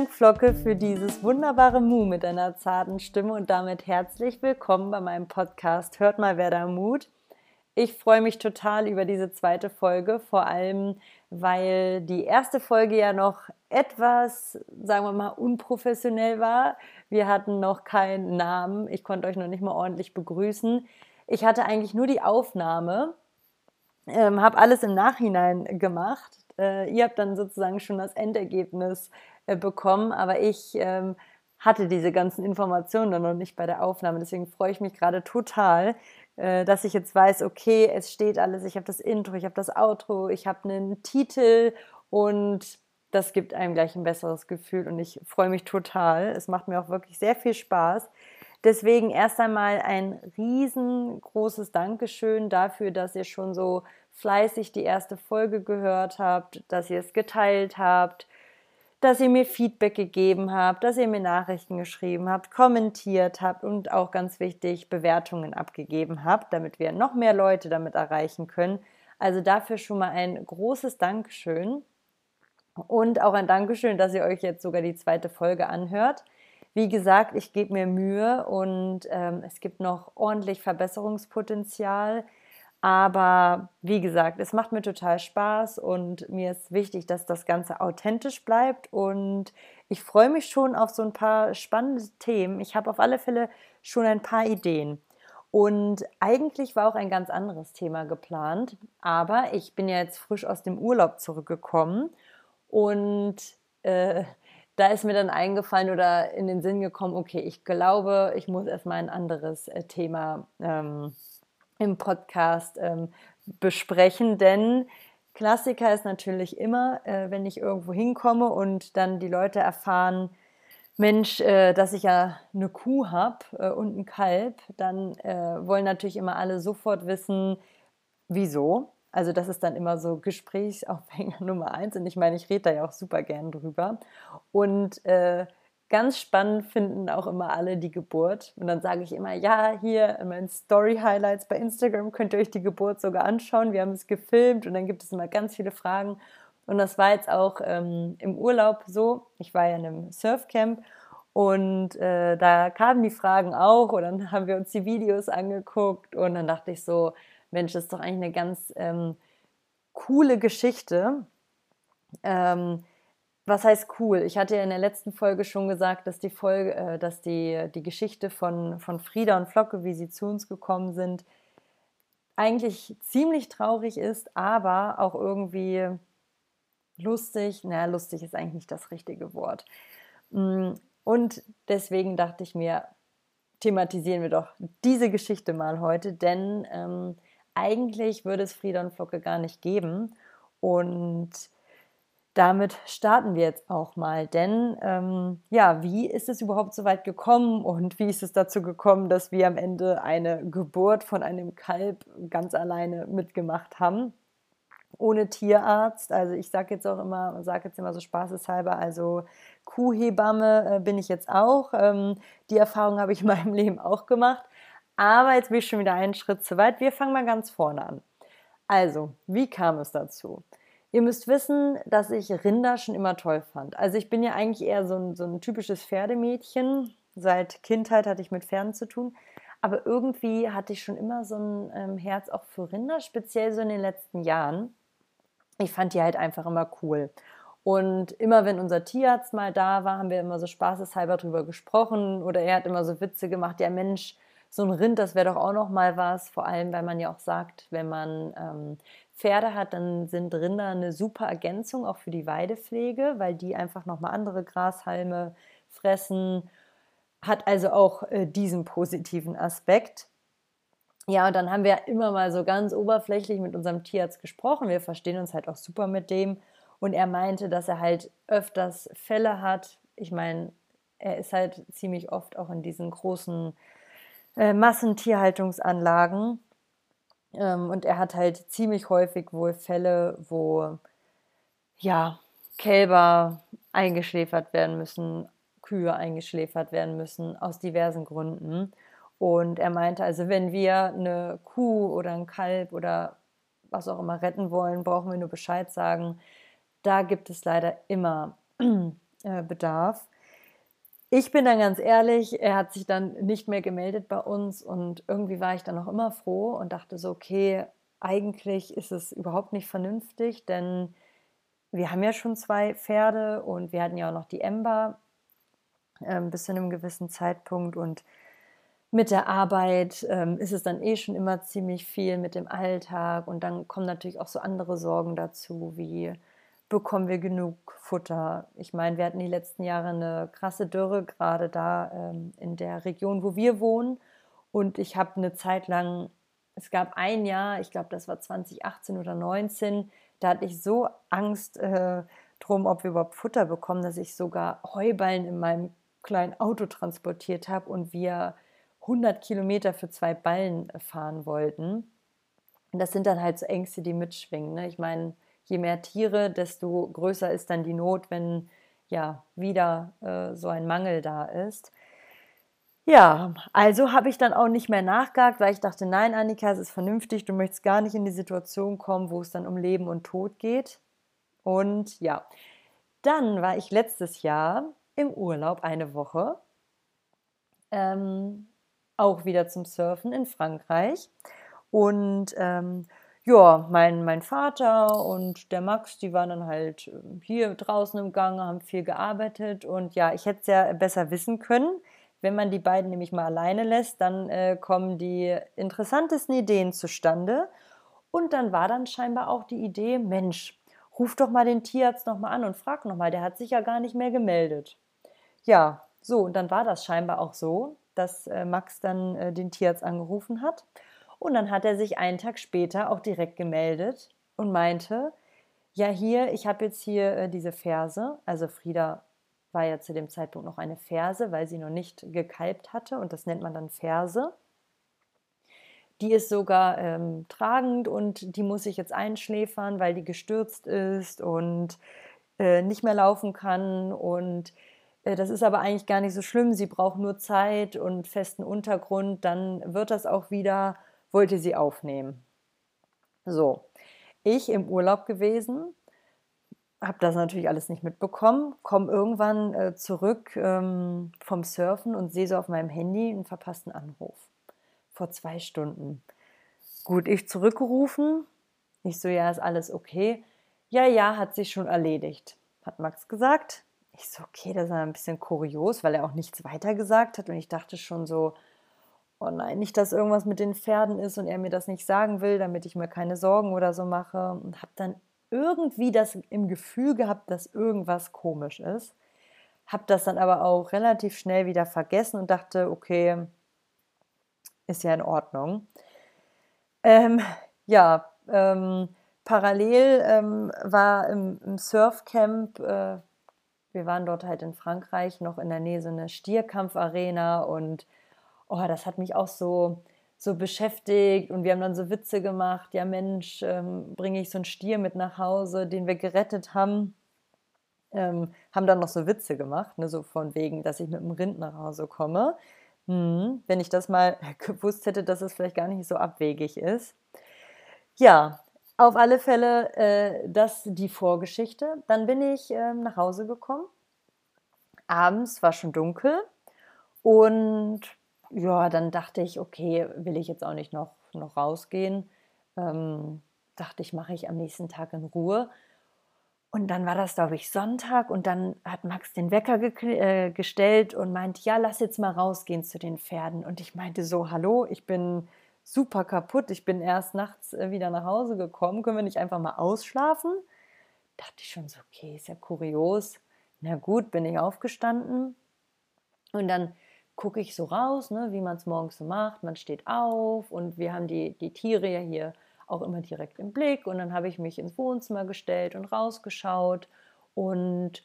Dank, Flocke, für dieses wunderbare Mu mit deiner zarten Stimme und damit herzlich willkommen bei meinem Podcast Hört mal, wer da Mut. Ich freue mich total über diese zweite Folge, vor allem weil die erste Folge ja noch etwas, sagen wir mal, unprofessionell war. Wir hatten noch keinen Namen. Ich konnte euch noch nicht mal ordentlich begrüßen. Ich hatte eigentlich nur die Aufnahme, ähm, habe alles im Nachhinein gemacht. Äh, ihr habt dann sozusagen schon das Endergebnis bekommen, aber ich ähm, hatte diese ganzen Informationen dann noch nicht bei der Aufnahme. Deswegen freue ich mich gerade total, äh, dass ich jetzt weiß, okay, es steht alles, ich habe das Intro, ich habe das Outro, ich habe einen Titel und das gibt einem gleich ein besseres Gefühl und ich freue mich total. Es macht mir auch wirklich sehr viel Spaß. Deswegen erst einmal ein riesengroßes Dankeschön dafür, dass ihr schon so fleißig die erste Folge gehört habt, dass ihr es geteilt habt, dass ihr mir Feedback gegeben habt, dass ihr mir Nachrichten geschrieben habt, kommentiert habt und auch ganz wichtig Bewertungen abgegeben habt, damit wir noch mehr Leute damit erreichen können. Also dafür schon mal ein großes Dankeschön und auch ein Dankeschön, dass ihr euch jetzt sogar die zweite Folge anhört. Wie gesagt, ich gebe mir Mühe und ähm, es gibt noch ordentlich Verbesserungspotenzial. Aber wie gesagt, es macht mir total Spaß und mir ist wichtig, dass das Ganze authentisch bleibt. Und ich freue mich schon auf so ein paar spannende Themen. Ich habe auf alle Fälle schon ein paar Ideen. Und eigentlich war auch ein ganz anderes Thema geplant. Aber ich bin ja jetzt frisch aus dem Urlaub zurückgekommen. Und äh, da ist mir dann eingefallen oder in den Sinn gekommen, okay, ich glaube, ich muss erstmal ein anderes äh, Thema. Ähm, im Podcast ähm, besprechen, denn Klassiker ist natürlich immer, äh, wenn ich irgendwo hinkomme und dann die Leute erfahren, Mensch, äh, dass ich ja eine Kuh habe äh, und ein Kalb, dann äh, wollen natürlich immer alle sofort wissen, wieso. Also das ist dann immer so Gesprächsaufhänger Nummer eins und ich meine, ich rede da ja auch super gern drüber. Und äh, Ganz spannend finden auch immer alle die Geburt. Und dann sage ich immer, ja, hier in meinen Story-Highlights bei Instagram könnt ihr euch die Geburt sogar anschauen. Wir haben es gefilmt und dann gibt es immer ganz viele Fragen. Und das war jetzt auch ähm, im Urlaub so. Ich war ja in einem Surfcamp und äh, da kamen die Fragen auch und dann haben wir uns die Videos angeguckt und dann dachte ich so, Mensch, das ist doch eigentlich eine ganz ähm, coole Geschichte. Ähm, was heißt cool? Ich hatte ja in der letzten Folge schon gesagt, dass die Folge, äh, dass die, die Geschichte von, von Frieda und Flocke, wie sie zu uns gekommen sind, eigentlich ziemlich traurig ist, aber auch irgendwie lustig. Naja, lustig ist eigentlich nicht das richtige Wort. Mm, und deswegen dachte ich mir, thematisieren wir doch diese Geschichte mal heute, denn ähm, eigentlich würde es Frieda und Flocke gar nicht geben. Und damit starten wir jetzt auch mal. Denn ähm, ja, wie ist es überhaupt so weit gekommen und wie ist es dazu gekommen, dass wir am Ende eine Geburt von einem Kalb ganz alleine mitgemacht haben? Ohne Tierarzt. Also ich sage jetzt auch immer, sage jetzt immer so spaßeshalber, also Kuhhebamme äh, bin ich jetzt auch. Ähm, die Erfahrung habe ich in meinem Leben auch gemacht. Aber jetzt bin ich schon wieder einen Schritt zu weit. Wir fangen mal ganz vorne an. Also, wie kam es dazu? Ihr müsst wissen, dass ich Rinder schon immer toll fand. Also ich bin ja eigentlich eher so ein, so ein typisches Pferdemädchen. Seit Kindheit hatte ich mit Pferden zu tun. Aber irgendwie hatte ich schon immer so ein ähm, Herz auch für Rinder, speziell so in den letzten Jahren. Ich fand die halt einfach immer cool. Und immer wenn unser Tierarzt mal da war, haben wir immer so spaßeshalber drüber gesprochen. Oder er hat immer so Witze gemacht, ja Mensch, so ein Rind, das wäre doch auch noch mal was. Vor allem, weil man ja auch sagt, wenn man ähm, Pferde hat, dann sind Rinder eine super Ergänzung auch für die Weidepflege, weil die einfach nochmal andere Grashalme fressen. Hat also auch äh, diesen positiven Aspekt. Ja, und dann haben wir immer mal so ganz oberflächlich mit unserem Tierarzt gesprochen. Wir verstehen uns halt auch super mit dem. Und er meinte, dass er halt öfters Fälle hat. Ich meine, er ist halt ziemlich oft auch in diesen großen äh, Massentierhaltungsanlagen ähm, und er hat halt ziemlich häufig wohl Fälle, wo ja, Kälber eingeschläfert werden müssen, Kühe eingeschläfert werden müssen, aus diversen Gründen. Und er meinte also, wenn wir eine Kuh oder ein Kalb oder was auch immer retten wollen, brauchen wir nur Bescheid sagen. Da gibt es leider immer äh, bedarf. Ich bin dann ganz ehrlich, er hat sich dann nicht mehr gemeldet bei uns und irgendwie war ich dann auch immer froh und dachte so, okay, eigentlich ist es überhaupt nicht vernünftig, denn wir haben ja schon zwei Pferde und wir hatten ja auch noch die Ember ähm, bis zu einem gewissen Zeitpunkt und mit der Arbeit ähm, ist es dann eh schon immer ziemlich viel mit dem Alltag und dann kommen natürlich auch so andere Sorgen dazu, wie bekommen wir genug Futter? Ich meine, wir hatten die letzten Jahre eine krasse Dürre, gerade da ähm, in der Region, wo wir wohnen. Und ich habe eine Zeit lang, es gab ein Jahr, ich glaube, das war 2018 oder 2019, da hatte ich so Angst äh, drum, ob wir überhaupt Futter bekommen, dass ich sogar Heuballen in meinem kleinen Auto transportiert habe und wir 100 Kilometer für zwei Ballen fahren wollten. Und das sind dann halt so Ängste, die mitschwingen. Ne? Ich meine, je mehr Tiere, desto größer ist dann die Not, wenn ja wieder äh, so ein Mangel da ist. Ja, also habe ich dann auch nicht mehr nachgehakt, weil ich dachte, nein, Annika, es ist vernünftig, du möchtest gar nicht in die Situation kommen, wo es dann um Leben und Tod geht. Und ja, dann war ich letztes Jahr im Urlaub eine Woche, ähm, auch wieder zum Surfen in Frankreich. Und ähm, ja, mein, mein Vater und der Max, die waren dann halt ähm, hier draußen im Gang, haben viel gearbeitet und ja, ich hätte es ja besser wissen können. Wenn man die beiden nämlich mal alleine lässt, dann äh, kommen die interessantesten Ideen zustande. Und dann war dann scheinbar auch die Idee, Mensch, ruf doch mal den Tierarzt nochmal an und frag nochmal, der hat sich ja gar nicht mehr gemeldet. Ja, so, und dann war das scheinbar auch so, dass äh, Max dann äh, den Tierarzt angerufen hat. Und dann hat er sich einen Tag später auch direkt gemeldet und meinte, ja hier, ich habe jetzt hier äh, diese Ferse. Also Frieda war ja zu dem Zeitpunkt noch eine Ferse, weil sie noch nicht gekalbt hatte und das nennt man dann Ferse. Die ist sogar ähm, tragend und die muss ich jetzt einschläfern, weil die gestürzt ist und äh, nicht mehr laufen kann. Und äh, das ist aber eigentlich gar nicht so schlimm. Sie braucht nur Zeit und festen Untergrund. Dann wird das auch wieder wollte sie aufnehmen. So, ich im Urlaub gewesen, habe das natürlich alles nicht mitbekommen, komme irgendwann äh, zurück ähm, vom Surfen und sehe so auf meinem Handy einen verpassten Anruf. Vor zwei Stunden. Gut, ich zurückgerufen. Ich so, ja, ist alles okay. Ja, ja, hat sich schon erledigt, hat Max gesagt. Ich so, okay, das ist ein bisschen kurios, weil er auch nichts weiter gesagt hat. Und ich dachte schon so, oh nein, nicht, dass irgendwas mit den Pferden ist und er mir das nicht sagen will, damit ich mir keine Sorgen oder so mache. Und habe dann irgendwie das im Gefühl gehabt, dass irgendwas komisch ist. Habe das dann aber auch relativ schnell wieder vergessen und dachte, okay, ist ja in Ordnung. Ähm, ja, ähm, parallel ähm, war im, im Surfcamp, äh, wir waren dort halt in Frankreich, noch in der Nähe so eine Stierkampfarena und oh, das hat mich auch so, so beschäftigt und wir haben dann so Witze gemacht, ja Mensch, ähm, bringe ich so einen Stier mit nach Hause, den wir gerettet haben. Ähm, haben dann noch so Witze gemacht, ne, so von wegen, dass ich mit dem Rind nach Hause komme. Hm, wenn ich das mal gewusst hätte, dass es vielleicht gar nicht so abwegig ist. Ja, auf alle Fälle äh, das die Vorgeschichte. Dann bin ich äh, nach Hause gekommen. Abends war schon dunkel und ja, dann dachte ich, okay, will ich jetzt auch nicht noch, noch rausgehen. Ähm, dachte ich, mache ich am nächsten Tag in Ruhe. Und dann war das, glaube ich, Sonntag und dann hat Max den Wecker ge äh, gestellt und meint, ja, lass jetzt mal rausgehen zu den Pferden. Und ich meinte so, hallo, ich bin super kaputt, ich bin erst nachts äh, wieder nach Hause gekommen, können wir nicht einfach mal ausschlafen? Dachte ich schon so, okay, ist ja kurios. Na gut, bin ich aufgestanden und dann gucke ich so raus, ne, wie man es morgens so macht. Man steht auf und wir haben die, die Tiere ja hier auch immer direkt im Blick. Und dann habe ich mich ins Wohnzimmer gestellt und rausgeschaut und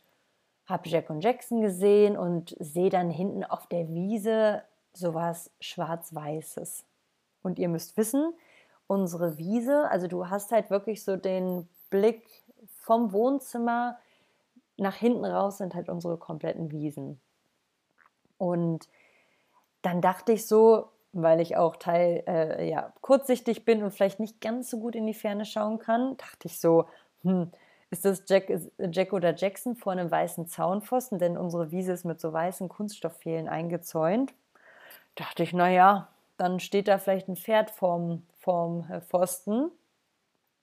habe Jack und Jackson gesehen und sehe dann hinten auf der Wiese sowas Schwarz-Weißes. Und ihr müsst wissen, unsere Wiese, also du hast halt wirklich so den Blick vom Wohnzimmer nach hinten raus sind halt unsere kompletten Wiesen. Und dann dachte ich so, weil ich auch Teil, äh, ja, kurzsichtig bin und vielleicht nicht ganz so gut in die Ferne schauen kann, dachte ich so, hm, ist das Jack, Jack oder Jackson vor einem weißen Zaunpfosten, denn unsere Wiese ist mit so weißen Kunststoffpfählen eingezäunt. Dachte ich, naja, dann steht da vielleicht ein Pferd vorm, vorm äh, Pfosten.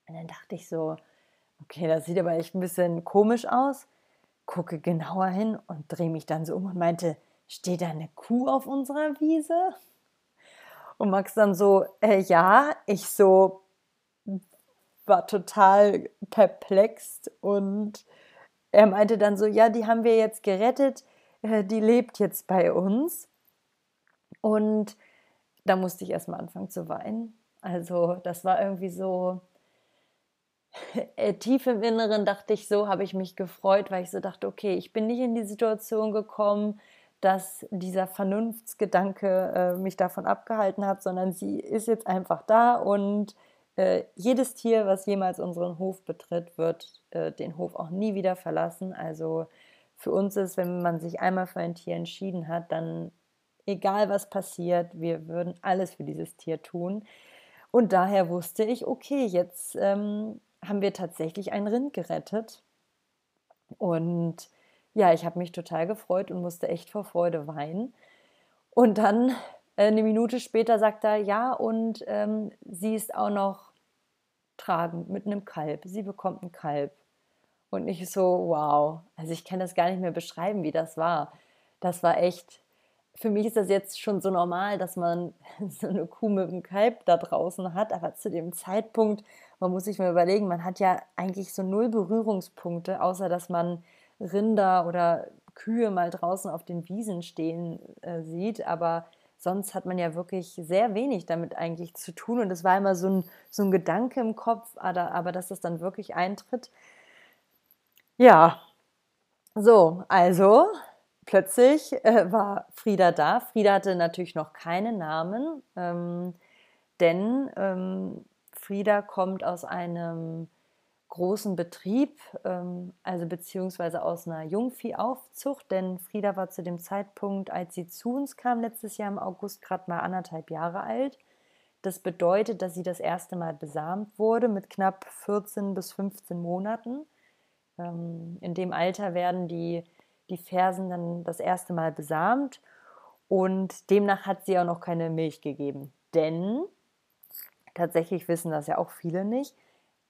Und dann dachte ich so, okay, das sieht aber echt ein bisschen komisch aus. Gucke genauer hin und drehe mich dann so um und meinte, steht da eine Kuh auf unserer Wiese? Und Max dann so, äh, ja, ich so war total perplex und er meinte dann so, ja, die haben wir jetzt gerettet, äh, die lebt jetzt bei uns. Und da musste ich erstmal anfangen zu weinen. Also das war irgendwie so, äh, tief im Inneren dachte ich so, habe ich mich gefreut, weil ich so dachte, okay, ich bin nicht in die Situation gekommen, dass dieser Vernunftsgedanke äh, mich davon abgehalten hat, sondern sie ist jetzt einfach da und äh, jedes Tier, was jemals unseren Hof betritt, wird äh, den Hof auch nie wieder verlassen. Also für uns ist, wenn man sich einmal für ein Tier entschieden hat, dann egal was passiert, wir würden alles für dieses Tier tun. Und daher wusste ich, okay, jetzt ähm, haben wir tatsächlich ein Rind gerettet. Und ja, ich habe mich total gefreut und musste echt vor Freude weinen. Und dann äh, eine Minute später sagt er, ja, und ähm, sie ist auch noch tragend mit einem Kalb. Sie bekommt ein Kalb. Und ich so, wow. Also ich kann das gar nicht mehr beschreiben, wie das war. Das war echt, für mich ist das jetzt schon so normal, dass man so eine Kuh mit einem Kalb da draußen hat. Aber zu dem Zeitpunkt, man muss sich mal überlegen, man hat ja eigentlich so null Berührungspunkte, außer dass man Rinder oder Kühe mal draußen auf den Wiesen stehen äh, sieht. Aber sonst hat man ja wirklich sehr wenig damit eigentlich zu tun. Und es war immer so ein, so ein Gedanke im Kopf, aber, aber dass das dann wirklich eintritt. Ja, so, also plötzlich äh, war Frieda da. Frieda hatte natürlich noch keinen Namen, ähm, denn ähm, Frieda kommt aus einem großen Betrieb, ähm, also beziehungsweise aus einer Jungviehaufzucht, denn Frieda war zu dem Zeitpunkt, als sie zu uns kam, letztes Jahr im August, gerade mal anderthalb Jahre alt. Das bedeutet, dass sie das erste Mal besamt wurde mit knapp 14 bis 15 Monaten. Ähm, in dem Alter werden die, die Fersen dann das erste Mal besamt und demnach hat sie auch noch keine Milch gegeben. Denn, tatsächlich wissen das ja auch viele nicht,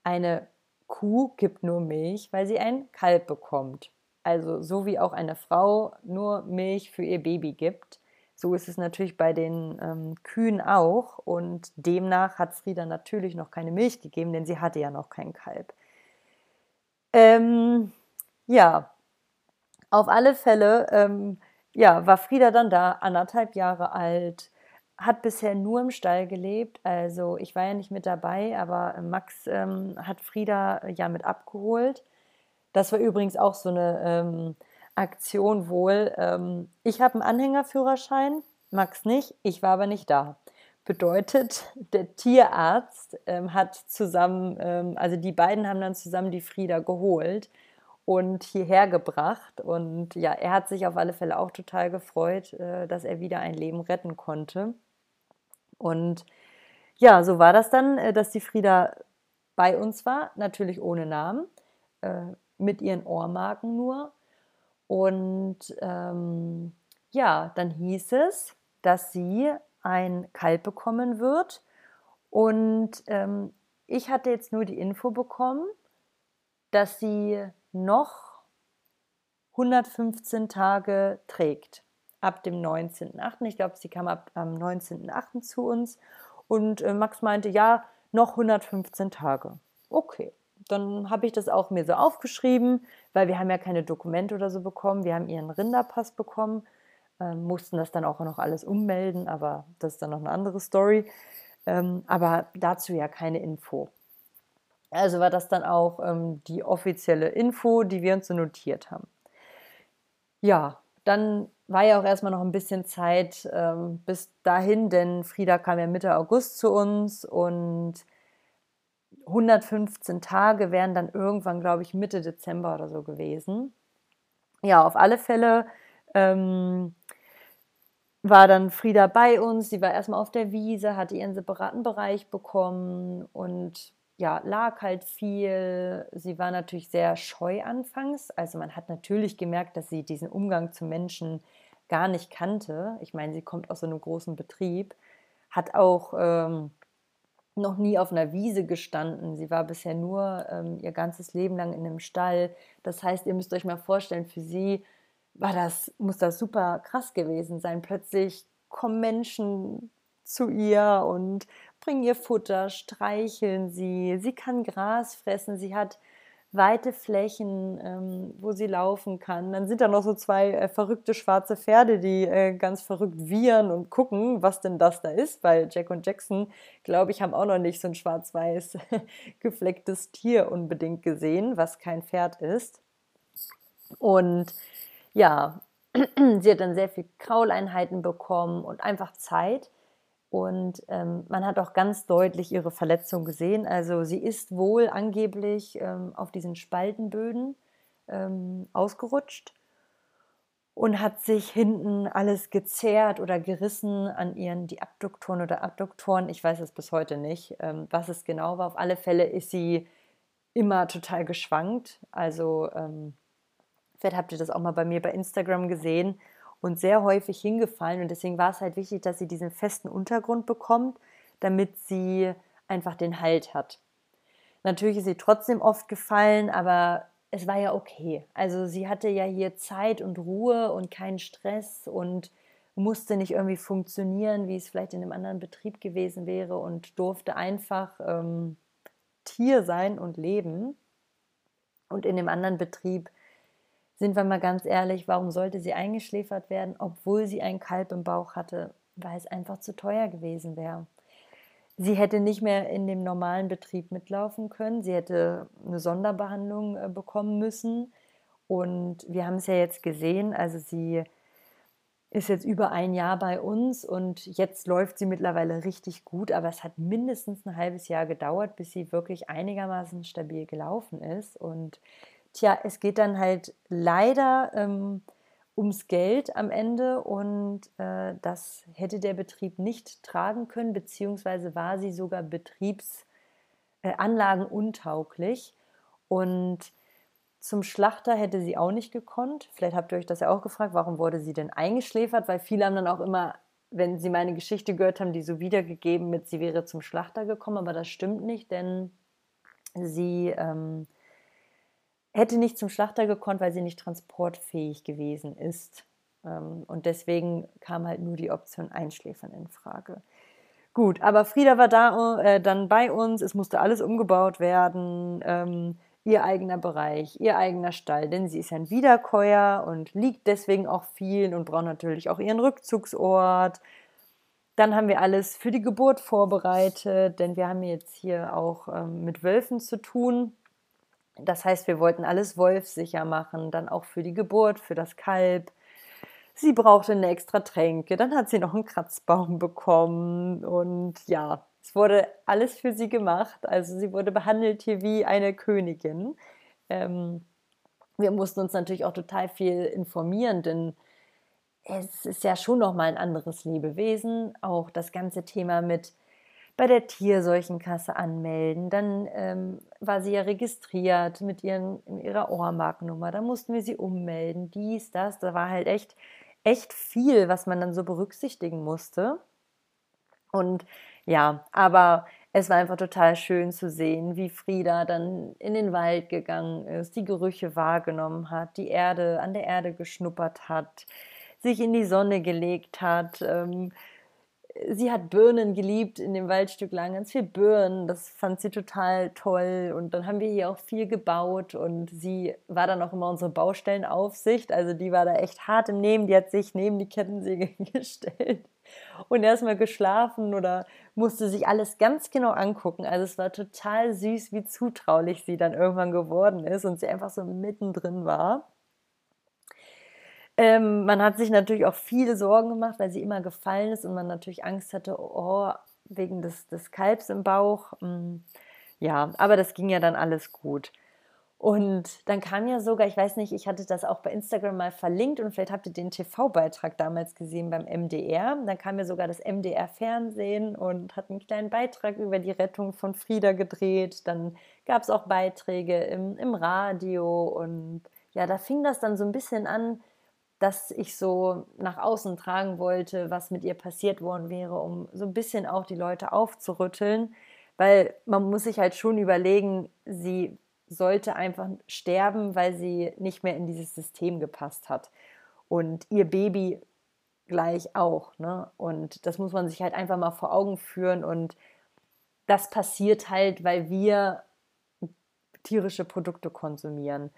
eine Kuh gibt nur Milch, weil sie ein Kalb bekommt. Also so wie auch eine Frau nur Milch für ihr Baby gibt, so ist es natürlich bei den ähm, Kühen auch. Und demnach hat Frieda natürlich noch keine Milch gegeben, denn sie hatte ja noch kein Kalb. Ähm, ja, auf alle Fälle ähm, ja, war Frieda dann da, anderthalb Jahre alt, hat bisher nur im Stall gelebt. Also ich war ja nicht mit dabei, aber Max ähm, hat Frieda äh, ja mit abgeholt. Das war übrigens auch so eine ähm, Aktion wohl. Ähm, ich habe einen Anhängerführerschein, Max nicht, ich war aber nicht da. Bedeutet, der Tierarzt ähm, hat zusammen, ähm, also die beiden haben dann zusammen die Frieda geholt und hierher gebracht. Und ja, er hat sich auf alle Fälle auch total gefreut, äh, dass er wieder ein Leben retten konnte. Und ja, so war das dann, äh, dass die Frieda bei uns war, natürlich ohne Namen, äh, mit ihren Ohrmarken nur. Und ähm, ja, dann hieß es, dass sie ein Kalb bekommen wird. Und ähm, ich hatte jetzt nur die Info bekommen, dass sie noch 115 Tage trägt ab dem 19.8. Ich glaube, sie kam ab am 19.8. zu uns und äh, Max meinte, ja, noch 115 Tage. Okay, dann habe ich das auch mir so aufgeschrieben, weil wir haben ja keine Dokumente oder so bekommen. Wir haben ihren Rinderpass bekommen, äh, mussten das dann auch noch alles ummelden, aber das ist dann noch eine andere Story. Ähm, aber dazu ja keine Info. Also war das dann auch ähm, die offizielle Info, die wir uns so notiert haben. Ja, dann war ja auch erstmal noch ein bisschen Zeit ähm, bis dahin, denn Frieda kam ja Mitte August zu uns und 115 Tage wären dann irgendwann, glaube ich, Mitte Dezember oder so gewesen. Ja, auf alle Fälle ähm, war dann Frieda bei uns. Sie war erstmal auf der Wiese, hatte ihren separaten Bereich bekommen und ja, lag halt viel. Sie war natürlich sehr scheu anfangs. Also man hat natürlich gemerkt, dass sie diesen Umgang zu Menschen gar nicht kannte. Ich meine, sie kommt aus so einem großen Betrieb, hat auch ähm, noch nie auf einer Wiese gestanden. Sie war bisher nur ähm, ihr ganzes Leben lang in einem Stall. Das heißt, ihr müsst euch mal vorstellen, für sie war das, muss das super krass gewesen sein. Plötzlich kommen Menschen zu ihr und bringen ihr Futter, streicheln sie. Sie kann Gras fressen. Sie hat weite Flächen, ähm, wo sie laufen kann. Dann sind da noch so zwei äh, verrückte schwarze Pferde, die äh, ganz verrückt wiehern und gucken, was denn das da ist, weil Jack und Jackson, glaube ich, haben auch noch nicht so ein schwarz-weiß geflecktes Tier unbedingt gesehen, was kein Pferd ist. Und ja, sie hat dann sehr viel Krauleinheiten bekommen und einfach Zeit. Und ähm, man hat auch ganz deutlich ihre Verletzung gesehen. Also sie ist wohl angeblich ähm, auf diesen Spaltenböden ähm, ausgerutscht und hat sich hinten alles gezerrt oder gerissen an ihren die Abduktoren oder Abduktoren. Ich weiß es bis heute nicht, ähm, was es genau war. Auf alle Fälle ist sie immer total geschwankt. Also ähm, vielleicht habt ihr das auch mal bei mir bei Instagram gesehen und sehr häufig hingefallen. Und deswegen war es halt wichtig, dass sie diesen festen Untergrund bekommt, damit sie einfach den Halt hat. Natürlich ist sie trotzdem oft gefallen, aber es war ja okay. Also sie hatte ja hier Zeit und Ruhe und keinen Stress und musste nicht irgendwie funktionieren, wie es vielleicht in einem anderen Betrieb gewesen wäre und durfte einfach ähm, Tier sein und leben. Und in dem anderen Betrieb sind wir mal ganz ehrlich, warum sollte sie eingeschläfert werden, obwohl sie ein Kalb im Bauch hatte? Weil es einfach zu teuer gewesen wäre. Sie hätte nicht mehr in dem normalen Betrieb mitlaufen können. Sie hätte eine Sonderbehandlung äh, bekommen müssen. Und wir haben es ja jetzt gesehen, also sie ist jetzt über ein Jahr bei uns und jetzt läuft sie mittlerweile richtig gut, aber es hat mindestens ein halbes Jahr gedauert, bis sie wirklich einigermaßen stabil gelaufen ist. Und tja, es geht dann halt leider ähm, ums Geld am Ende und äh, das hätte der Betrieb nicht tragen können, beziehungsweise war sie sogar betriebsanlagenuntauglich. Äh, und zum Schlachter hätte sie auch nicht gekonnt. Vielleicht habt ihr euch das ja auch gefragt, warum wurde sie denn eingeschläfert? Weil viele haben dann auch immer, wenn sie meine Geschichte gehört haben, die so wiedergegeben mit, sie wäre zum Schlachter gekommen, aber das stimmt nicht, denn sie ähm, hätte nicht zum Schlachter gekonnt, weil sie nicht transportfähig gewesen ist. Ähm, und deswegen kam halt nur die Option Einschläfern in Frage. Gut, aber Frieda war da äh, dann bei uns, es musste alles umgebaut werden, ähm, ihr eigener Bereich, ihr eigener Stall, denn sie ist ein Wiederkäuer und liegt deswegen auch viel und braucht natürlich auch ihren Rückzugsort. Dann haben wir alles für die Geburt vorbereitet, denn wir haben jetzt hier auch ähm, mit Wölfen zu tun. Das heißt, wir wollten alles wolfsicher machen, dann auch für die Geburt, für das Kalb. Sie brauchte eine extra Tränke, dann hat sie noch einen Kratzbaum bekommen und ja, es wurde alles für sie gemacht. Also sie wurde behandelt hier wie eine Königin. Ähm, wir mussten uns natürlich auch total viel informieren, denn es ist ja schon noch mal ein anderes Lebewesen. Auch das ganze Thema mit bei der Tierseuchenkasse anmelden. Dann ähm, war sie ja registriert mit ihren, ihrer Ohrmarkennummer. Da mussten wir sie ummelden, dies, das. Da war halt echt, echt viel, was man dann so berücksichtigen musste. Und ja, aber es war einfach total schön zu sehen, wie Frieda dann in den Wald gegangen ist, die Gerüche wahrgenommen hat, die Erde an der Erde geschnuppert hat, sich in die Sonne gelegt hat, ähm, sie hat Birnen geliebt in dem Waldstück lang, ganz viel Birnen, das fand sie total toll. Und dann haben wir hier auch viel gebaut und sie war dann auch immer unsere Baustellenaufsicht, also die war da echt hart im Nehmen, die hat sich neben die Kettensäge gestellt und erstmal geschlafen oder musste sich alles ganz genau angucken, also es war total süß, wie zutraulich sie dann irgendwann geworden ist und sie einfach so mittendrin war. Ähm, man hat sich natürlich auch viele Sorgen gemacht, weil sie immer gefallen ist und man natürlich Angst hatte, oh, wegen des, des Kalbs im Bauch. Mm, ja, aber das ging ja dann alles gut. Und dann kam ja sogar, ich weiß nicht, ich hatte das auch bei Instagram mal verlinkt und vielleicht habt ihr den TV-Beitrag damals gesehen beim MDR. Dann kam ja sogar das MDR-Fernsehen und hat einen kleinen Beitrag über die Rettung von Frieda gedreht. Dann gab es auch Beiträge im, im Radio und ja, da fing das dann so ein bisschen an, dass ich so nach außen tragen wollte, was mit ihr passiert worden wäre, um so ein bisschen auch die Leute aufzurütteln. Weil man muss sich halt schon überlegen, sie sollte einfach sterben, weil sie nicht mehr in dieses System gepasst hat. Und ihr Baby gleich auch. Ne? Und das muss man sich halt einfach mal vor Augen führen. Und das passiert halt, weil wir tierische Produkte konsumieren.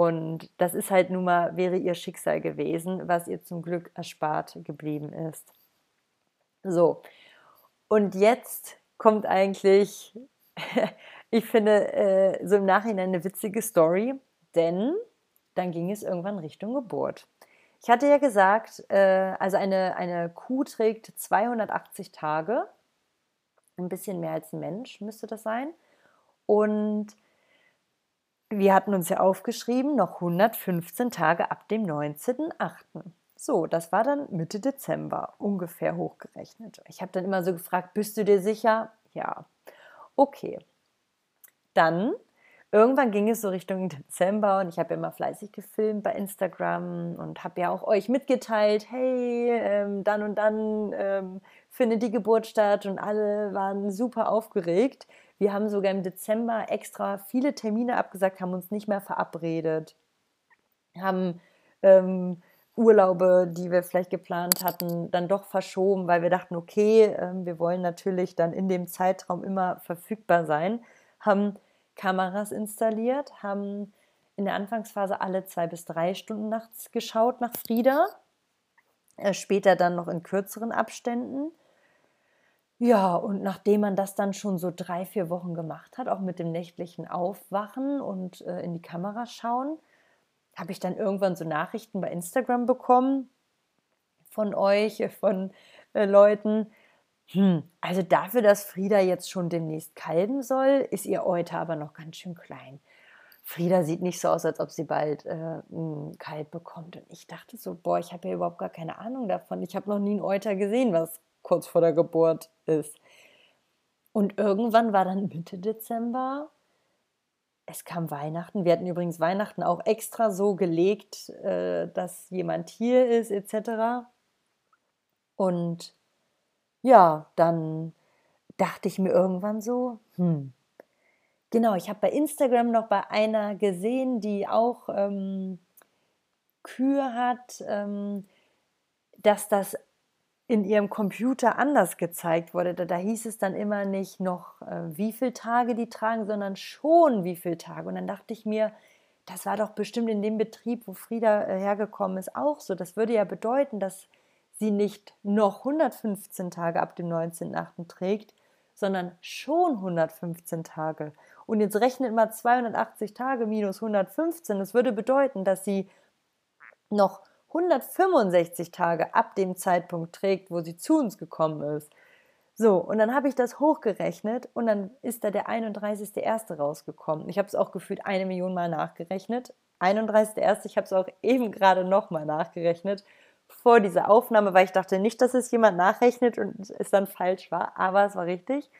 Und das ist halt nun mal, wäre ihr Schicksal gewesen, was ihr zum Glück erspart geblieben ist. So, und jetzt kommt eigentlich ich finde äh, so im Nachhinein eine witzige Story, denn dann ging es irgendwann Richtung Geburt. Ich hatte ja gesagt, äh, also eine, eine Kuh trägt 280 Tage, ein bisschen mehr als ein Mensch müsste das sein. Und wir hatten uns ja aufgeschrieben, noch 115 Tage ab dem 19.08. So, das war dann Mitte Dezember ungefähr hochgerechnet. Ich habe dann immer so gefragt, bist du dir sicher? Ja. Okay, dann irgendwann ging es so Richtung Dezember und ich habe ja immer fleißig gefilmt bei Instagram und habe ja auch euch mitgeteilt, hey, ähm, dann und dann ähm, findet die Geburt statt und alle waren super aufgeregt. Wir haben sogar im Dezember extra viele Termine abgesagt, haben uns nicht mehr verabredet, haben ähm, Urlaube, die wir vielleicht geplant hatten, dann doch verschoben, weil wir dachten, okay, äh, wir wollen natürlich dann in dem Zeitraum immer verfügbar sein. Haben Kameras installiert, haben in der Anfangsphase alle zwei bis drei Stunden nachts geschaut nach Frieda, äh, später dann noch in kürzeren Abständen. Ja, und nachdem man das dann schon so drei, vier Wochen gemacht hat, auch mit dem nächtlichen Aufwachen und äh, in die Kamera schauen, habe ich dann irgendwann so Nachrichten bei Instagram bekommen von euch, von äh, Leuten, hm, also dafür, dass Frieda jetzt schon demnächst kalben soll, ist ihr Euter aber noch ganz schön klein. Frieda sieht nicht so aus, als ob sie bald äh, Kalb bekommt. Und ich dachte so, boah, ich habe ja überhaupt gar keine Ahnung davon. Ich habe noch nie ein Euter gesehen, was kurz vor der Geburt ist. Und irgendwann war dann Mitte Dezember. Es kam Weihnachten. Wir hatten übrigens Weihnachten auch extra so gelegt, äh, dass jemand hier ist, etc. Und ja, dann dachte ich mir irgendwann so, hm, genau, ich habe bei Instagram noch bei einer gesehen, die auch ähm, Kühe hat, ähm, dass das in ihrem Computer anders gezeigt wurde. Da, da hieß es dann immer nicht noch, äh, wie viele Tage die tragen, sondern schon wie viele Tage. Und dann dachte ich mir, das war doch bestimmt in dem Betrieb, wo Frieda äh, hergekommen ist, auch so. Das würde ja bedeuten, dass sie nicht noch 115 Tage ab dem 19.8. trägt, sondern schon 115 Tage. Und jetzt rechnet mal 280 Tage minus 115. Das würde bedeuten, dass sie noch 165 Tage ab dem Zeitpunkt trägt, wo sie zu uns gekommen ist. So, und dann habe ich das hochgerechnet und dann ist da der 31.01. rausgekommen. Ich habe es auch gefühlt eine Million Mal nachgerechnet. 31.01. Ich habe es auch eben gerade nochmal nachgerechnet vor dieser Aufnahme, weil ich dachte nicht, dass es jemand nachrechnet und es dann falsch war, aber es war richtig.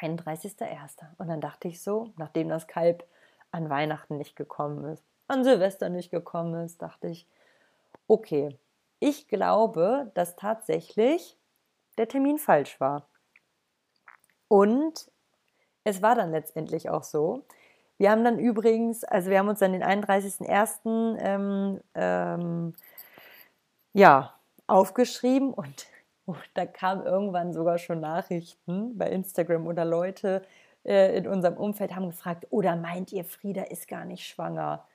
31.01. Und dann dachte ich so, nachdem das Kalb an Weihnachten nicht gekommen ist, an Silvester nicht gekommen ist, dachte ich, okay, ich glaube, dass tatsächlich der Termin falsch war. Und es war dann letztendlich auch so. Wir haben dann übrigens, also wir haben uns dann den 31.01. Ähm, ähm, ja, aufgeschrieben und, und da kamen irgendwann sogar schon Nachrichten bei Instagram oder Leute äh, in unserem Umfeld haben gefragt, oder meint ihr, Frieda ist gar nicht schwanger?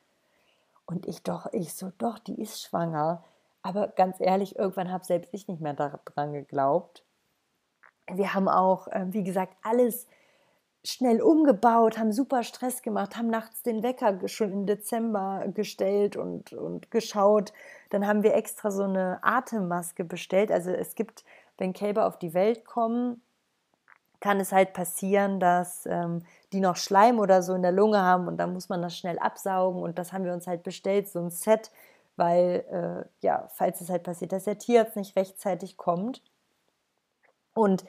Und ich doch, ich so, doch, die ist schwanger. Aber ganz ehrlich, irgendwann habe selbst ich nicht mehr daran geglaubt. Wir haben auch, äh, wie gesagt, alles schnell umgebaut, haben super Stress gemacht, haben nachts den Wecker schon im Dezember gestellt und, und geschaut. Dann haben wir extra so eine Atemmaske bestellt. Also es gibt, wenn Kälber auf die Welt kommen, kann es halt passieren, dass ähm, die noch Schleim oder so in der Lunge haben und dann muss man das schnell absaugen und das haben wir uns halt bestellt, so ein Set, weil äh, ja, falls es halt passiert, dass der Tierarzt nicht rechtzeitig kommt. Und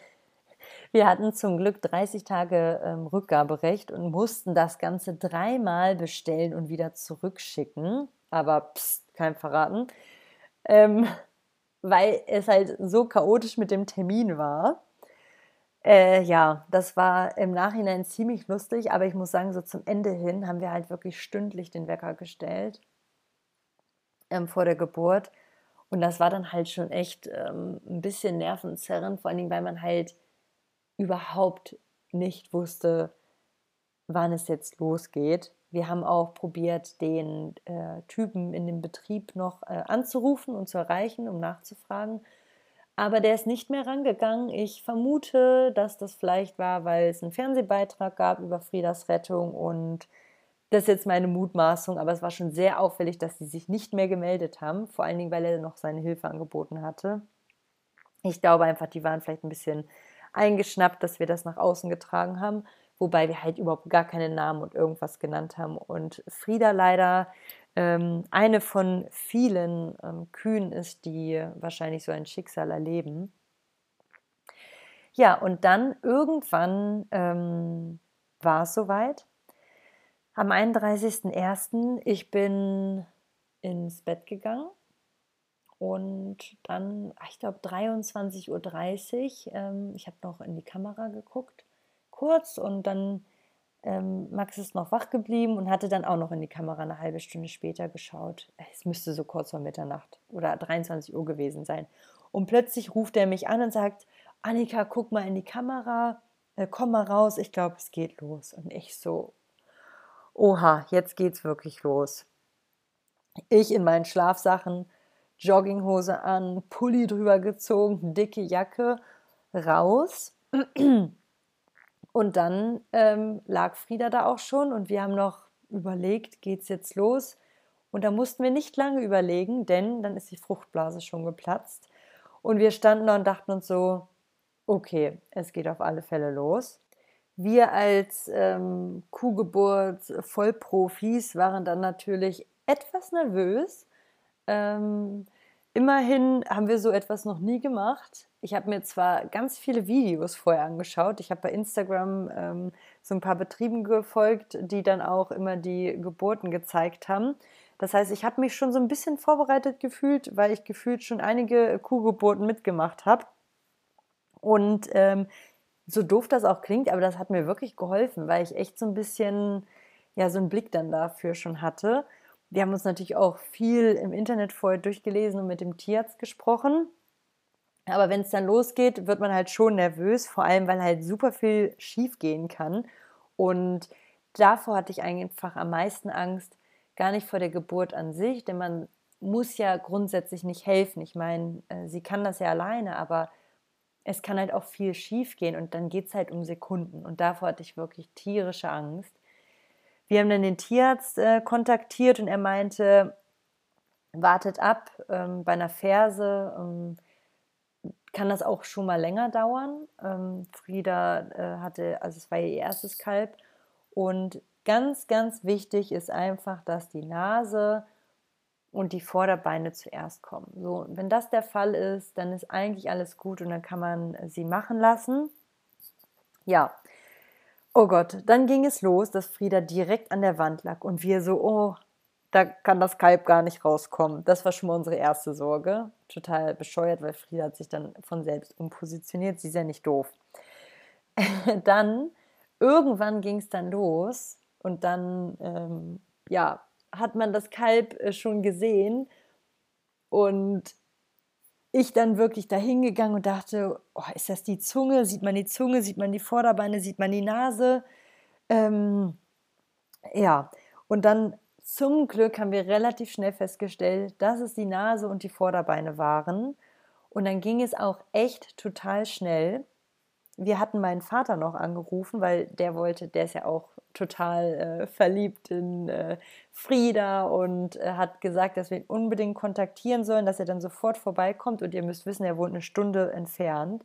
wir hatten zum Glück 30 Tage ähm, Rückgaberecht und mussten das Ganze dreimal bestellen und wieder zurückschicken. Aber pst, kein Verraten. Ähm, weil es halt so chaotisch mit dem Termin war. Äh, ja, das war im Nachhinein ziemlich lustig, aber ich muss sagen, so zum Ende hin haben wir halt wirklich stündlich den Wecker gestellt ähm, vor der Geburt. Und das war dann halt schon echt ähm, ein bisschen nervenzerrend, vor allen Dingen, weil man halt überhaupt nicht wusste, wann es jetzt losgeht. Wir haben auch probiert, den äh, Typen in dem Betrieb noch äh, anzurufen und zu erreichen, um nachzufragen. Aber der ist nicht mehr rangegangen. Ich vermute, dass das vielleicht war, weil es einen Fernsehbeitrag gab über Friedas Rettung und das ist jetzt meine Mutmaßung, aber es war schon sehr auffällig, dass sie sich nicht mehr gemeldet haben, vor allen Dingen, weil er noch seine Hilfe angeboten hatte. Ich glaube einfach, die waren vielleicht ein bisschen eingeschnappt, dass wir das nach außen getragen haben, wobei wir halt überhaupt gar keine Namen und irgendwas genannt haben. Und Frieda leider eine von vielen ähm, Kühen ist, die wahrscheinlich so ein Schicksal erleben. Ja, und dann irgendwann ähm, war es soweit. Am 31.01. ich bin ins Bett gegangen und dann, ich glaube, 23.30 Uhr, ähm, ich habe noch in die Kamera geguckt, kurz, und dann ähm, Max ist noch wach geblieben und hatte dann auch noch in die Kamera eine halbe Stunde später geschaut. Es müsste so kurz vor Mitternacht oder 23 Uhr gewesen sein. Und plötzlich ruft er mich an und sagt, Annika, guck mal in die Kamera, äh, komm mal raus, ich glaube, es geht los. Und ich so, oha, jetzt geht's wirklich los. Ich in meinen Schlafsachen, Jogginghose an, Pulli drüber gezogen, dicke Jacke, raus. Und dann ähm, lag Frieda da auch schon und wir haben noch überlegt, geht's jetzt los? Und da mussten wir nicht lange überlegen, denn dann ist die Fruchtblase schon geplatzt. Und wir standen da und dachten uns so, okay, es geht auf alle Fälle los. Wir als ähm, Kuhgeburt-Vollprofis waren dann natürlich etwas nervös, ähm, immerhin haben wir so etwas noch nie gemacht. Ich habe mir zwar ganz viele Videos vorher angeschaut. Ich habe bei Instagram ähm, so ein paar Betrieben gefolgt, die dann auch immer die Geburten gezeigt haben. Das heißt, ich habe mich schon so ein bisschen vorbereitet gefühlt, weil ich gefühlt schon einige Kuhgeburten mitgemacht habe. Und ähm, so doof das auch klingt, aber das hat mir wirklich geholfen, weil ich echt so ein bisschen, ja, so einen Blick dann dafür schon hatte. Wir haben uns natürlich auch viel im Internet vorher durchgelesen und mit dem Tierarzt gesprochen. Aber wenn es dann losgeht, wird man halt schon nervös, vor allem weil halt super viel schief gehen kann. Und davor hatte ich einfach am meisten Angst, gar nicht vor der Geburt an sich, denn man muss ja grundsätzlich nicht helfen. Ich meine, äh, sie kann das ja alleine, aber es kann halt auch viel schief gehen und dann geht es halt um Sekunden. Und davor hatte ich wirklich tierische Angst. Wir haben dann den Tierarzt äh, kontaktiert und er meinte, wartet ab, ähm, bei einer Ferse ähm, kann das auch schon mal länger dauern. Ähm, Frieda äh, hatte, also es war ihr erstes Kalb und ganz, ganz wichtig ist einfach, dass die Nase und die Vorderbeine zuerst kommen. So, wenn das der Fall ist, dann ist eigentlich alles gut und dann kann man sie machen lassen. Ja, Oh Gott, dann ging es los, dass Frieda direkt an der Wand lag und wir so, oh, da kann das Kalb gar nicht rauskommen. Das war schon mal unsere erste Sorge. Total bescheuert, weil Frieda hat sich dann von selbst umpositioniert. Sie ist ja nicht doof. dann, irgendwann ging es dann los und dann, ähm, ja, hat man das Kalb äh, schon gesehen und ich dann wirklich da hingegangen und dachte, oh, ist das die Zunge? Sieht man die Zunge? Sieht man die Vorderbeine? Sieht man die Nase? Ähm, ja, und dann zum Glück haben wir relativ schnell festgestellt, dass es die Nase und die Vorderbeine waren. Und dann ging es auch echt total schnell wir hatten meinen Vater noch angerufen, weil der wollte, der ist ja auch total äh, verliebt in äh, Frieda und äh, hat gesagt, dass wir ihn unbedingt kontaktieren sollen, dass er dann sofort vorbeikommt und ihr müsst wissen, er wohnt eine Stunde entfernt.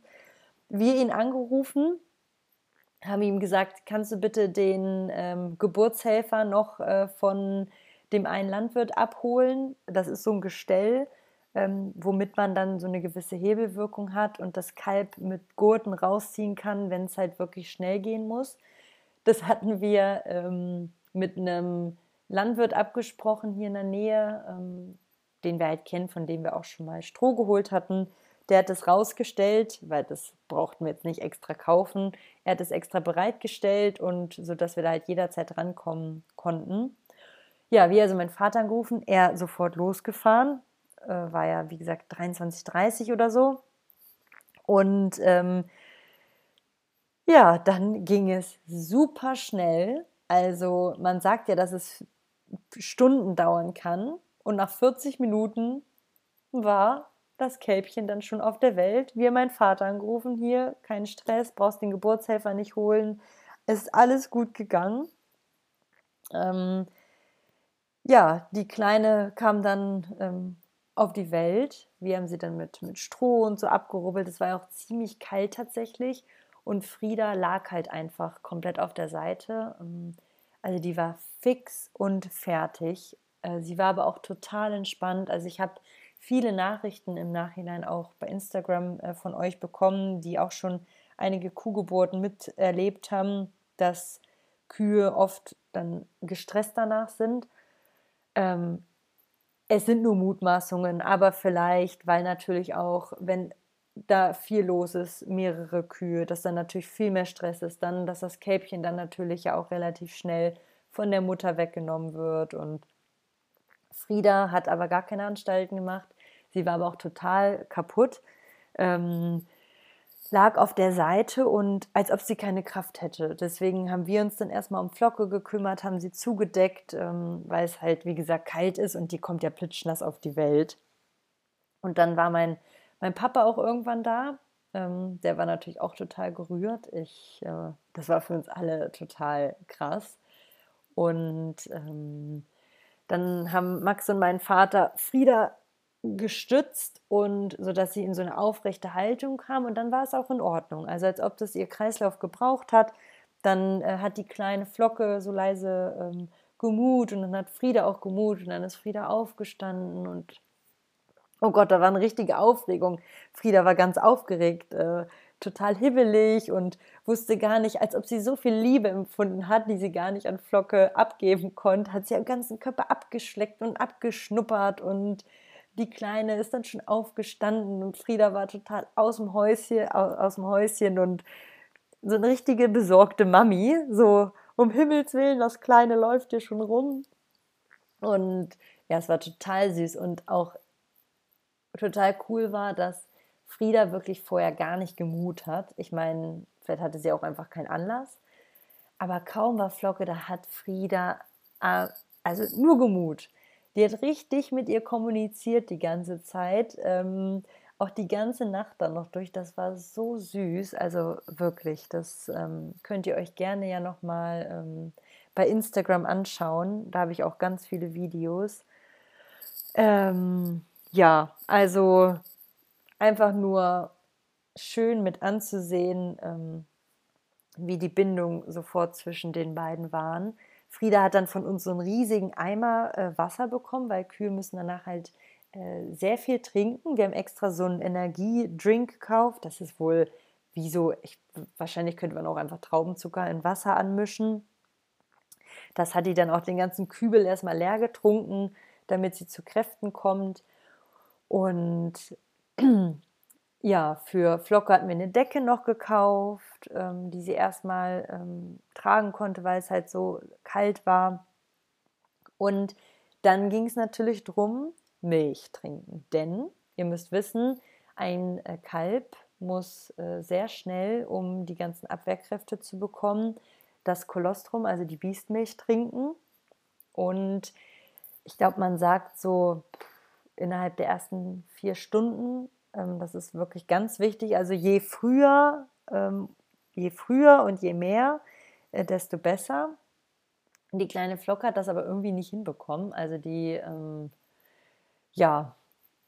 Wir ihn angerufen haben ihm gesagt, kannst du bitte den ähm, Geburtshelfer noch äh, von dem einen Landwirt abholen? Das ist so ein Gestell, ähm, womit man dann so eine gewisse Hebelwirkung hat und das Kalb mit Gurten rausziehen kann, wenn es halt wirklich schnell gehen muss. Das hatten wir ähm, mit einem Landwirt abgesprochen hier in der Nähe, ähm, den wir halt kennen, von dem wir auch schon mal Stroh geholt hatten. Der hat es rausgestellt, weil das brauchten wir jetzt nicht extra kaufen. Er hat es extra bereitgestellt und so, dass wir da halt jederzeit rankommen konnten. Ja, wie also mein Vater angerufen, er sofort losgefahren, äh, war ja wie gesagt 23:30 oder so. Und ähm, ja, dann ging es super schnell. Also man sagt ja, dass es Stunden dauern kann. Und nach 40 Minuten war das Kälbchen dann schon auf der Welt. Wir mein Vater angerufen, hier, kein Stress, brauchst den Geburtshelfer nicht holen. Es ist alles gut gegangen. Ähm, ja, die Kleine kam dann ähm, auf die Welt. Wir haben sie dann mit, mit Stroh und so abgerubbelt. Es war ja auch ziemlich kalt tatsächlich. Und Frieda lag halt einfach komplett auf der Seite. Ähm, also die war fix und fertig. Äh, sie war aber auch total entspannt. Also ich habe viele Nachrichten im Nachhinein auch bei Instagram äh, von euch bekommen, die auch schon einige Kuhgeburten miterlebt haben, dass Kühe oft dann gestresst danach sind. Ähm, es sind nur Mutmaßungen, aber vielleicht, weil natürlich auch, wenn da viel los ist, mehrere Kühe, dass dann natürlich viel mehr Stress ist, dann, dass das Kälbchen dann natürlich ja auch relativ schnell von der Mutter weggenommen wird. Und Frieda hat aber gar keine Anstalten gemacht. Sie war aber auch total kaputt. Ähm, lag auf der Seite und als ob sie keine Kraft hätte. Deswegen haben wir uns dann erstmal um Flocke gekümmert, haben sie zugedeckt, ähm, weil es halt, wie gesagt, kalt ist und die kommt ja plitschnass auf die Welt. Und dann war mein mein Papa auch irgendwann da. Ähm, der war natürlich auch total gerührt. Ich, äh, das war für uns alle total krass. Und ähm, dann haben Max und mein Vater Frieda gestützt und so dass sie in so eine aufrechte Haltung kam und dann war es auch in Ordnung. Also als ob das ihr Kreislauf gebraucht hat. Dann äh, hat die kleine Flocke so leise ähm, gemut und dann hat Frieda auch gemut und dann ist Frieda aufgestanden und Oh Gott, da war eine richtige Aufregung. Frieda war ganz aufgeregt, äh, total hibbelig und wusste gar nicht, als ob sie so viel Liebe empfunden hat, die sie gar nicht an Flocke abgeben konnte, hat sie am ganzen Körper abgeschleckt und abgeschnuppert und die Kleine ist dann schon aufgestanden und Frieda war total aus dem Häuschen, aus dem Häuschen und so eine richtige besorgte Mami, so um Himmels Willen, das Kleine läuft hier schon rum. Und ja, es war total süß und auch total cool war, dass Frieda wirklich vorher gar nicht gemut hat. Ich meine, vielleicht hatte sie auch einfach keinen Anlass. Aber kaum war Flocke, da hat Frieda äh, also nur gemut. Die hat richtig mit ihr kommuniziert die ganze Zeit. Ähm, auch die ganze Nacht dann noch durch. Das war so süß. Also wirklich, das ähm, könnt ihr euch gerne ja nochmal ähm, bei Instagram anschauen. Da habe ich auch ganz viele Videos. Ähm, ja, also einfach nur schön mit anzusehen, ähm, wie die Bindung sofort zwischen den beiden waren. Frieda hat dann von uns so einen riesigen Eimer äh, Wasser bekommen, weil Kühe müssen danach halt äh, sehr viel trinken. Wir haben extra so einen Energiedrink gekauft. Das ist wohl wie so, ich, wahrscheinlich könnte man auch einfach Traubenzucker in Wasser anmischen. Das hat die dann auch den ganzen Kübel erstmal leer getrunken, damit sie zu Kräften kommt. Und ja, für Flocke hatten wir eine Decke noch gekauft, ähm, die sie erstmal ähm, tragen konnte, weil es halt so kalt war. Und dann ging es natürlich darum, Milch trinken. Denn ihr müsst wissen, ein äh, Kalb muss äh, sehr schnell, um die ganzen Abwehrkräfte zu bekommen, das Kolostrum, also die Biestmilch, trinken. Und ich glaube, man sagt so innerhalb der ersten vier Stunden. Ähm, das ist wirklich ganz wichtig. Also je früher, ähm, je früher und je mehr, äh, desto besser. Die kleine Flocke hat das aber irgendwie nicht hinbekommen. Also die, ähm, ja,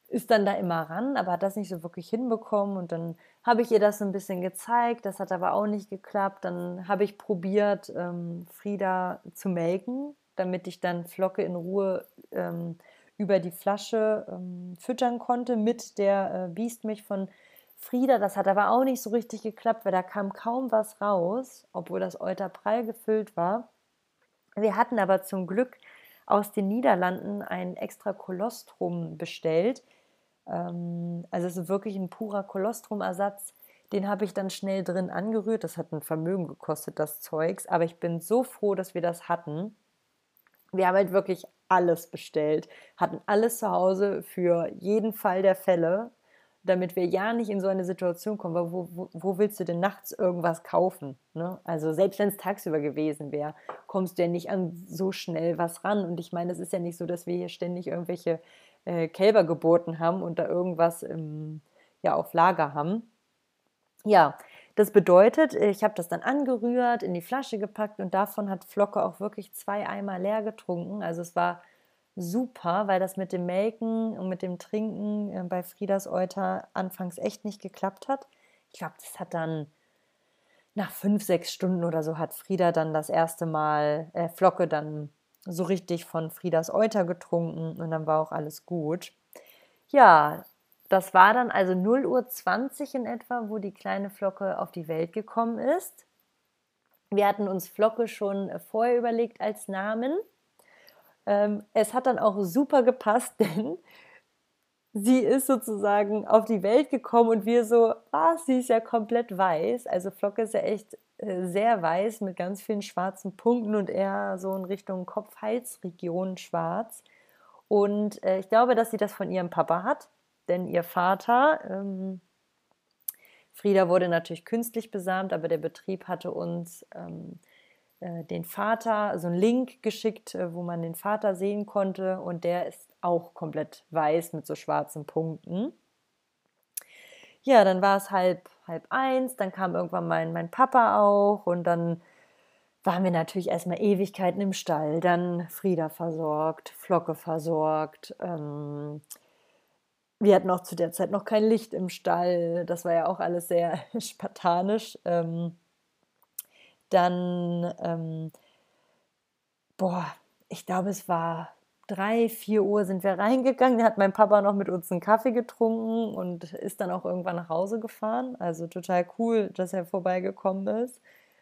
ist dann da immer ran, aber hat das nicht so wirklich hinbekommen. Und dann habe ich ihr das so ein bisschen gezeigt. Das hat aber auch nicht geklappt. Dann habe ich probiert, ähm, Frieda zu melken, damit ich dann Flocke in Ruhe ähm, über die Flasche ähm, füttern konnte mit der äh, Biestmilch von Frieda. Das hat aber auch nicht so richtig geklappt, weil da kam kaum was raus, obwohl das Euter prall gefüllt war. Wir hatten aber zum Glück aus den Niederlanden ein extra Kolostrum bestellt. Ähm, also es ist wirklich ein purer Kolostrumersatz. Den habe ich dann schnell drin angerührt. Das hat ein Vermögen gekostet, das Zeugs. Aber ich bin so froh, dass wir das hatten. Wir haben halt wirklich alles bestellt, hatten alles zu Hause für jeden Fall der Fälle, damit wir ja nicht in so eine Situation kommen, weil wo, wo, wo willst du denn nachts irgendwas kaufen? Ne? Also selbst wenn es tagsüber gewesen wäre, kommst du ja nicht an so schnell was ran. Und ich meine, es ist ja nicht so, dass wir hier ständig irgendwelche äh, Kälber geboten haben und da irgendwas im, ja, auf Lager haben. Ja, das bedeutet, ich habe das dann angerührt, in die Flasche gepackt und davon hat Flocke auch wirklich zwei Eimer leer getrunken. Also es war super, weil das mit dem Melken und mit dem Trinken äh, bei Friedas Euter anfangs echt nicht geklappt hat. Ich glaube, das hat dann nach fünf, sechs Stunden oder so hat Frieda dann das erste Mal, äh, Flocke dann so richtig von Friedas Euter getrunken und dann war auch alles gut. Ja, das war dann also 0 Uhr 20 in etwa, wo die kleine Flocke auf die Welt gekommen ist. Wir hatten uns Flocke schon vorher überlegt als Namen. Ähm, es hat dann auch super gepasst, denn sie ist sozusagen auf die Welt gekommen und wir so, ah, sie ist ja komplett weiß. Also Flocke ist ja echt äh, sehr weiß mit ganz vielen schwarzen Punkten und eher so in Richtung Kopf-Hals-Region schwarz. Und äh, ich glaube, dass sie das von ihrem Papa hat denn ihr Vater, ähm, Frieda wurde natürlich künstlich besamt, aber der Betrieb hatte uns ähm, äh, den Vater, also einen Link geschickt, äh, wo man den Vater sehen konnte und der ist auch komplett weiß mit so schwarzen Punkten. Ja, dann war es halb, halb eins, dann kam irgendwann mein, mein Papa auch und dann waren wir natürlich erstmal Ewigkeiten im Stall, dann Frieda versorgt, Flocke versorgt, ähm, wir hatten auch zu der Zeit noch kein Licht im Stall. Das war ja auch alles sehr spartanisch. Ähm, dann, ähm, boah, ich glaube, es war drei, vier Uhr sind wir reingegangen. Da hat mein Papa noch mit uns einen Kaffee getrunken und ist dann auch irgendwann nach Hause gefahren. Also total cool, dass er vorbeigekommen ist,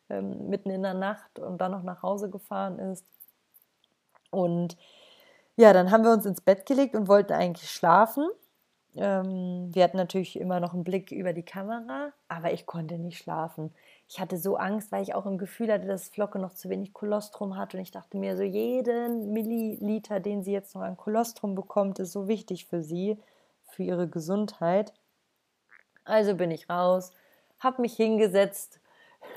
ähm, mitten in der Nacht und dann noch nach Hause gefahren ist. Und ja, dann haben wir uns ins Bett gelegt und wollten eigentlich schlafen. Ähm, wir hatten natürlich immer noch einen Blick über die Kamera, aber ich konnte nicht schlafen. Ich hatte so Angst, weil ich auch im Gefühl hatte, dass Flocke noch zu wenig Kolostrum hat. Und ich dachte mir, so jeden Milliliter, den sie jetzt noch an Kolostrum bekommt, ist so wichtig für sie, für ihre Gesundheit. Also bin ich raus, habe mich hingesetzt,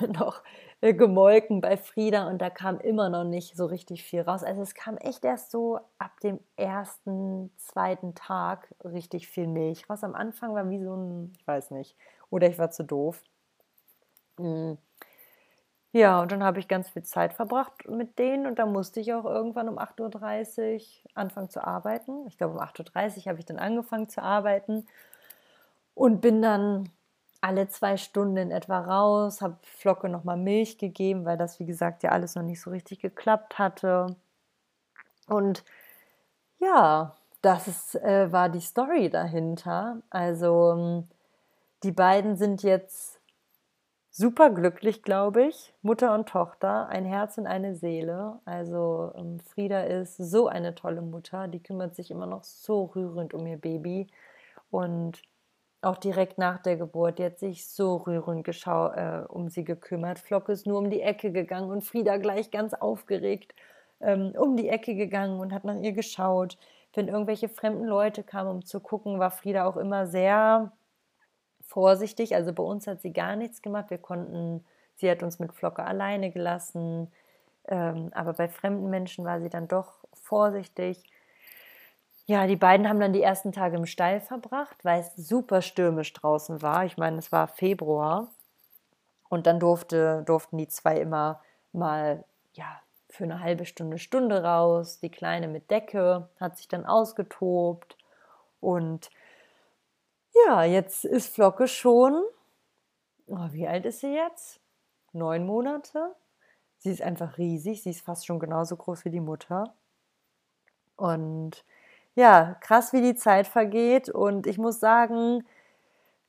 noch gemolken bei Frieda und da kam immer noch nicht so richtig viel raus. Also es kam echt erst so ab dem ersten, zweiten Tag richtig viel Milch raus. Am Anfang war wie so ein, ich weiß nicht, oder ich war zu doof. Mhm. Ja, und dann habe ich ganz viel Zeit verbracht mit denen und da musste ich auch irgendwann um 8.30 Uhr anfangen zu arbeiten. Ich glaube, um 8.30 Uhr habe ich dann angefangen zu arbeiten und bin dann alle zwei Stunden etwa raus, habe Flocke nochmal Milch gegeben, weil das, wie gesagt, ja alles noch nicht so richtig geklappt hatte. Und ja, das ist, äh, war die Story dahinter. Also ähm, die beiden sind jetzt super glücklich, glaube ich. Mutter und Tochter, ein Herz und eine Seele. Also ähm, Frieda ist so eine tolle Mutter, die kümmert sich immer noch so rührend um ihr Baby. Und auch direkt nach der Geburt. Die hat sich so rührend äh, um sie gekümmert. Flocke ist nur um die Ecke gegangen und Frieda gleich ganz aufgeregt ähm, um die Ecke gegangen und hat nach ihr geschaut. Wenn irgendwelche fremden Leute kamen, um zu gucken, war Frieda auch immer sehr vorsichtig. Also bei uns hat sie gar nichts gemacht. Wir konnten, sie hat uns mit Flocke alleine gelassen. Ähm, aber bei fremden Menschen war sie dann doch vorsichtig. Ja, die beiden haben dann die ersten Tage im Stall verbracht, weil es super stürmisch draußen war. Ich meine, es war Februar. Und dann durfte, durften die zwei immer mal ja, für eine halbe Stunde, Stunde raus. Die Kleine mit Decke hat sich dann ausgetobt. Und ja, jetzt ist Flocke schon, oh, wie alt ist sie jetzt? Neun Monate. Sie ist einfach riesig, sie ist fast schon genauso groß wie die Mutter. Und ja, krass, wie die Zeit vergeht. Und ich muss sagen,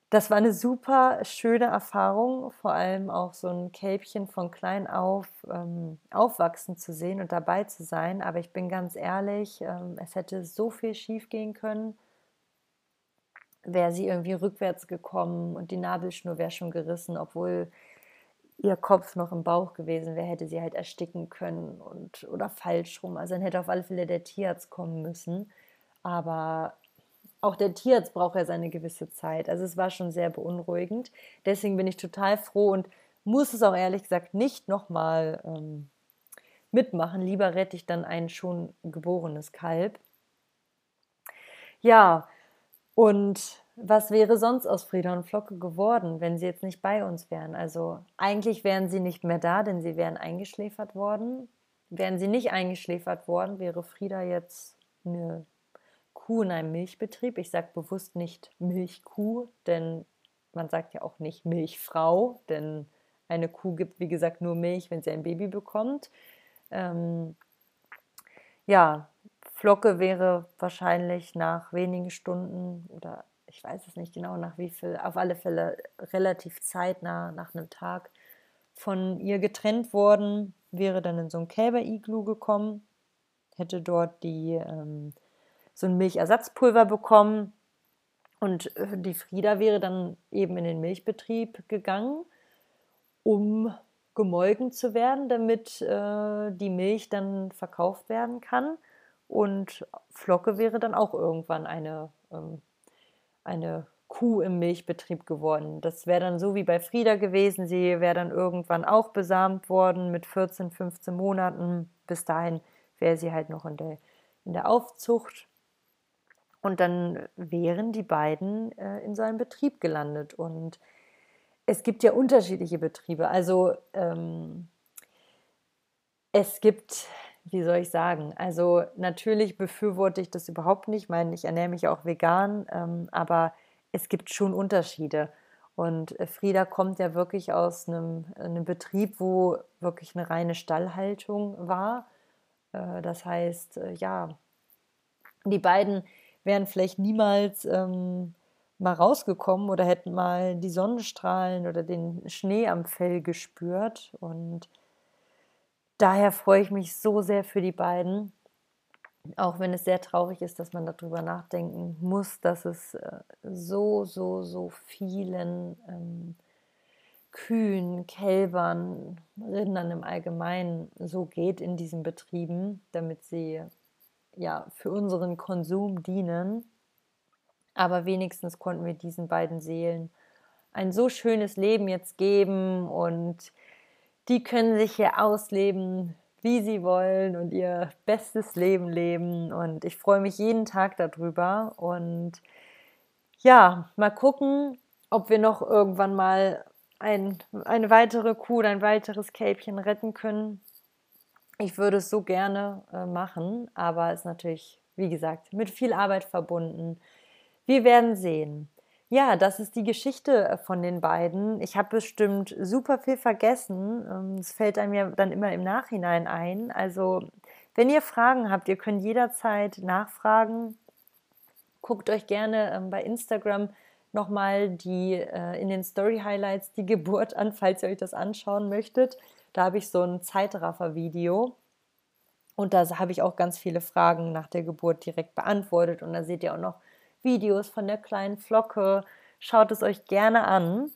das war eine super schöne Erfahrung, vor allem auch so ein Kälbchen von klein auf ähm, aufwachsen zu sehen und dabei zu sein. Aber ich bin ganz ehrlich, ähm, es hätte so viel schief gehen können. Wäre sie irgendwie rückwärts gekommen und die Nabelschnur wäre schon gerissen, obwohl ihr Kopf noch im Bauch gewesen wäre, hätte sie halt ersticken können und oder falsch rum. Also dann hätte auf alle Fälle der Tierarzt kommen müssen. Aber auch der Tierarzt braucht ja seine gewisse Zeit. Also es war schon sehr beunruhigend. Deswegen bin ich total froh und muss es auch ehrlich gesagt nicht nochmal ähm, mitmachen. Lieber rette ich dann ein schon geborenes Kalb. Ja, und was wäre sonst aus Frieda und Flocke geworden, wenn sie jetzt nicht bei uns wären? Also eigentlich wären sie nicht mehr da, denn sie wären eingeschläfert worden. Wären sie nicht eingeschläfert worden, wäre Frieda jetzt eine Kuh in einem Milchbetrieb. Ich sage bewusst nicht Milchkuh, denn man sagt ja auch nicht Milchfrau, denn eine Kuh gibt, wie gesagt, nur Milch, wenn sie ein Baby bekommt. Ähm, ja, Flocke wäre wahrscheinlich nach wenigen Stunden oder ich weiß es nicht genau, nach wie viel, auf alle Fälle relativ zeitnah, nach einem Tag von ihr getrennt worden, wäre dann in so ein Kälber-Iglu gekommen, hätte dort die ähm, so ein Milchersatzpulver bekommen. Und äh, die Frieda wäre dann eben in den Milchbetrieb gegangen, um gemolken zu werden, damit äh, die Milch dann verkauft werden kann. Und Flocke wäre dann auch irgendwann eine, ähm, eine Kuh im Milchbetrieb geworden. Das wäre dann so wie bei Frieda gewesen. Sie wäre dann irgendwann auch besamt worden mit 14, 15 Monaten. Bis dahin wäre sie halt noch in der, in der Aufzucht. Und dann wären die beiden äh, in so einem Betrieb gelandet. Und es gibt ja unterschiedliche Betriebe. Also ähm, es gibt, wie soll ich sagen, also natürlich befürworte ich das überhaupt nicht. Ich meine, ich ernähre mich auch vegan, ähm, aber es gibt schon Unterschiede. Und Frieda kommt ja wirklich aus einem, einem Betrieb, wo wirklich eine reine Stallhaltung war. Äh, das heißt, äh, ja, die beiden wären vielleicht niemals ähm, mal rausgekommen oder hätten mal die Sonnenstrahlen oder den Schnee am Fell gespürt. Und daher freue ich mich so sehr für die beiden. Auch wenn es sehr traurig ist, dass man darüber nachdenken muss, dass es äh, so, so, so vielen ähm, Kühen, Kälbern, Rindern im Allgemeinen so geht in diesen Betrieben, damit sie ja, für unseren Konsum dienen. Aber wenigstens konnten wir diesen beiden Seelen ein so schönes Leben jetzt geben und die können sich hier ausleben, wie sie wollen und ihr bestes Leben leben. Und ich freue mich jeden Tag darüber. Und ja, mal gucken, ob wir noch irgendwann mal ein, eine weitere Kuh oder ein weiteres Kälbchen retten können. Ich würde es so gerne äh, machen, aber es ist natürlich, wie gesagt, mit viel Arbeit verbunden. Wir werden sehen. Ja, das ist die Geschichte äh, von den beiden. Ich habe bestimmt super viel vergessen. Ähm, es fällt einem ja dann immer im Nachhinein ein. Also, wenn ihr Fragen habt, ihr könnt jederzeit nachfragen. Guckt euch gerne ähm, bei Instagram nochmal die äh, in den Story Highlights die Geburt an, falls ihr euch das anschauen möchtet. Da habe ich so ein Zeitraffer-Video. Und da habe ich auch ganz viele Fragen nach der Geburt direkt beantwortet. Und da seht ihr auch noch Videos von der kleinen Flocke. Schaut es euch gerne an.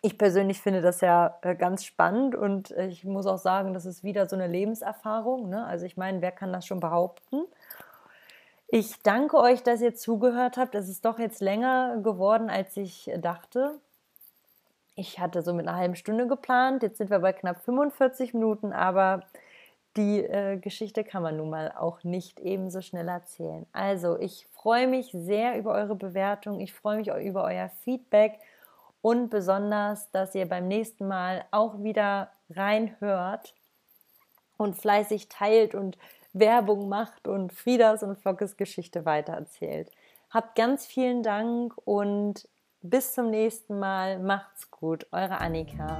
Ich persönlich finde das ja äh, ganz spannend und ich muss auch sagen, das ist wieder so eine Lebenserfahrung. Ne? Also ich meine, wer kann das schon behaupten? Ich danke euch, dass ihr zugehört habt. Es ist doch jetzt länger geworden, als ich dachte. Ich hatte so mit einer halben Stunde geplant, jetzt sind wir bei knapp 45 Minuten, aber die äh, Geschichte kann man nun mal auch nicht ebenso schnell erzählen. Also, ich freue mich sehr über eure Bewertung, ich freue mich über euer Feedback und besonders, dass ihr beim nächsten Mal auch wieder reinhört und fleißig teilt und Werbung macht und Friedas und Flockes Geschichte weitererzählt. Habt ganz vielen Dank und bis zum nächsten Mal. Macht's gut, eure Annika.